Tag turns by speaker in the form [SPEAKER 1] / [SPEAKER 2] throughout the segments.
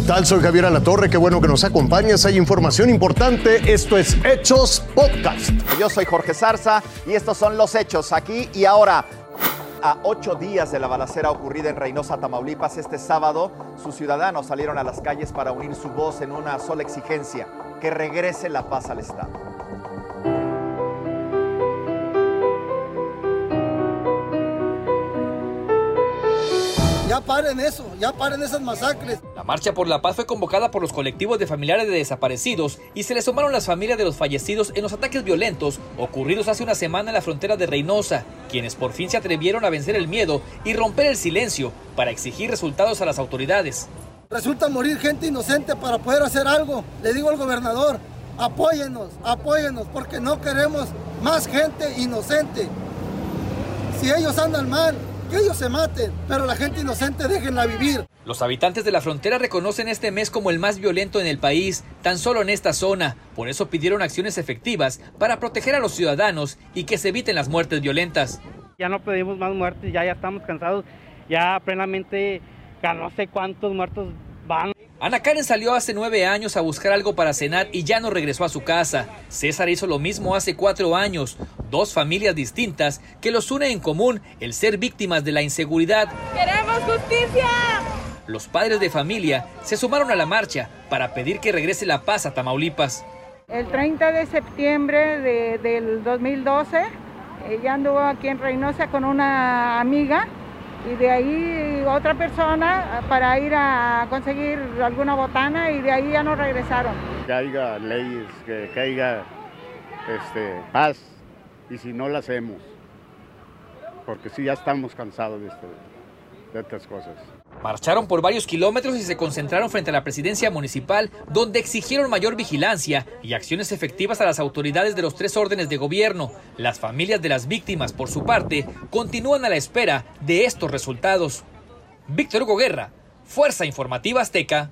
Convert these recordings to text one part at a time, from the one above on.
[SPEAKER 1] tal? Soy Javier Alatorre, qué bueno que nos acompañas. Hay información importante. Esto es Hechos Podcast.
[SPEAKER 2] Yo soy Jorge Zarza y estos son los hechos aquí y ahora. A ocho días de la balacera ocurrida en Reynosa, Tamaulipas, este sábado, sus ciudadanos salieron a las calles para unir su voz en una sola exigencia, que regrese la paz al Estado.
[SPEAKER 3] Ya paren eso, ya paren esas masacres.
[SPEAKER 4] La marcha por la paz fue convocada por los colectivos de familiares de desaparecidos y se le sumaron las familias de los fallecidos en los ataques violentos ocurridos hace una semana en la frontera de Reynosa, quienes por fin se atrevieron a vencer el miedo y romper el silencio para exigir resultados a las autoridades.
[SPEAKER 3] Resulta morir gente inocente para poder hacer algo. Le digo al gobernador, apóyenos, apóyenos, porque no queremos más gente inocente. Si ellos andan mal, que ellos se maten, pero la gente inocente déjenla vivir.
[SPEAKER 4] Los habitantes de la frontera reconocen este mes como el más violento en el país, tan solo en esta zona. Por eso pidieron acciones efectivas para proteger a los ciudadanos y que se eviten las muertes violentas.
[SPEAKER 5] Ya no pedimos más muertes, ya, ya estamos cansados, ya plenamente no sé cuántos muertos.
[SPEAKER 4] Ana Karen salió hace nueve años a buscar algo para cenar y ya no regresó a su casa. César hizo lo mismo hace cuatro años. Dos familias distintas que los une en común el ser víctimas de la inseguridad.
[SPEAKER 6] ¡Queremos justicia!
[SPEAKER 4] Los padres de familia se sumaron a la marcha para pedir que regrese la paz a Tamaulipas.
[SPEAKER 7] El 30 de septiembre de, del 2012, ella anduvo aquí en Reynosa con una amiga y de ahí otra persona para ir a conseguir alguna botana y de ahí ya no regresaron.
[SPEAKER 8] Que haya leyes, que, haya este, paz y si no la hacemos, porque sí ya estamos cansados de, esto, de estas cosas.
[SPEAKER 4] Marcharon por varios kilómetros y se concentraron frente a la presidencia municipal, donde exigieron mayor vigilancia y acciones efectivas a las autoridades de los tres órdenes de gobierno. Las familias de las víctimas, por su parte, continúan a la espera de estos resultados. Víctor Hugo Guerra, Fuerza Informativa Azteca.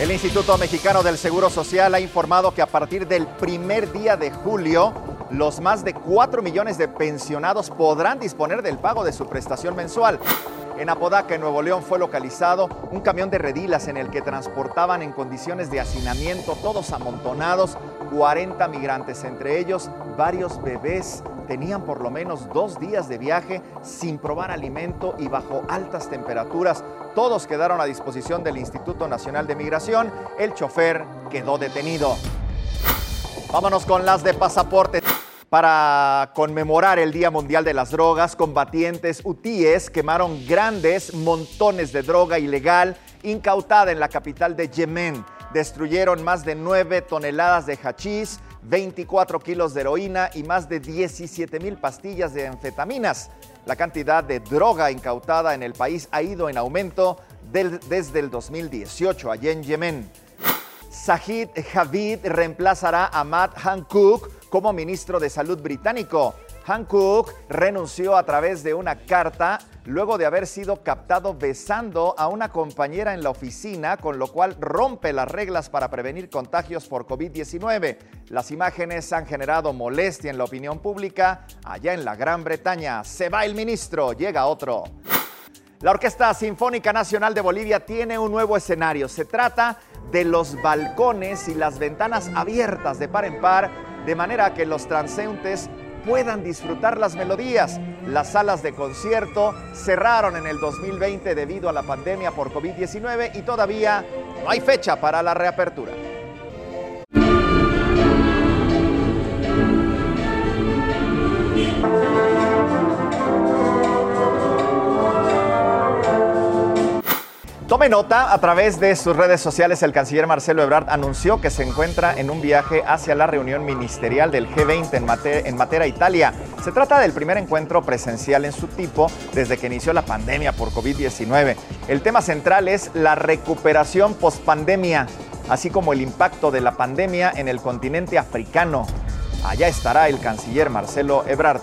[SPEAKER 2] El Instituto Mexicano del Seguro Social ha informado que a partir del primer día de julio, los más de 4 millones de pensionados podrán disponer del pago de su prestación mensual. En Apodaca, en Nuevo León, fue localizado un camión de redilas en el que transportaban en condiciones de hacinamiento, todos amontonados, 40 migrantes, entre ellos varios bebés. Tenían por lo menos dos días de viaje sin probar alimento y bajo altas temperaturas. Todos quedaron a disposición del Instituto Nacional de Migración. El chofer quedó detenido. Vámonos con las de pasaporte. Para conmemorar el Día Mundial de las Drogas, combatientes hutíes quemaron grandes montones de droga ilegal incautada en la capital de Yemen. Destruyeron más de 9 toneladas de hachís, 24 kilos de heroína y más de 17 mil pastillas de anfetaminas. La cantidad de droga incautada en el país ha ido en aumento desde el 2018 allí en Yemen. Sahid Javid reemplazará a Matt Hancock como ministro de Salud británico. Hancock renunció a través de una carta luego de haber sido captado besando a una compañera en la oficina, con lo cual rompe las reglas para prevenir contagios por COVID-19. Las imágenes han generado molestia en la opinión pública allá en la Gran Bretaña. Se va el ministro, llega otro. La Orquesta Sinfónica Nacional de Bolivia tiene un nuevo escenario. Se trata de los balcones y las ventanas abiertas de par en par de manera que los transeúntes puedan disfrutar las melodías. Las salas de concierto cerraron en el 2020 debido a la pandemia por COVID-19 y todavía no hay fecha para la reapertura. Tome nota, a través de sus redes sociales el canciller Marcelo Ebrard anunció que se encuentra en un viaje hacia la reunión ministerial del G20 en, en Matera, Italia. Se trata del primer encuentro presencial en su tipo desde que inició la pandemia por COVID-19. El tema central es la recuperación post-pandemia, así como el impacto de la pandemia en el continente africano. Allá estará el canciller Marcelo Ebrard.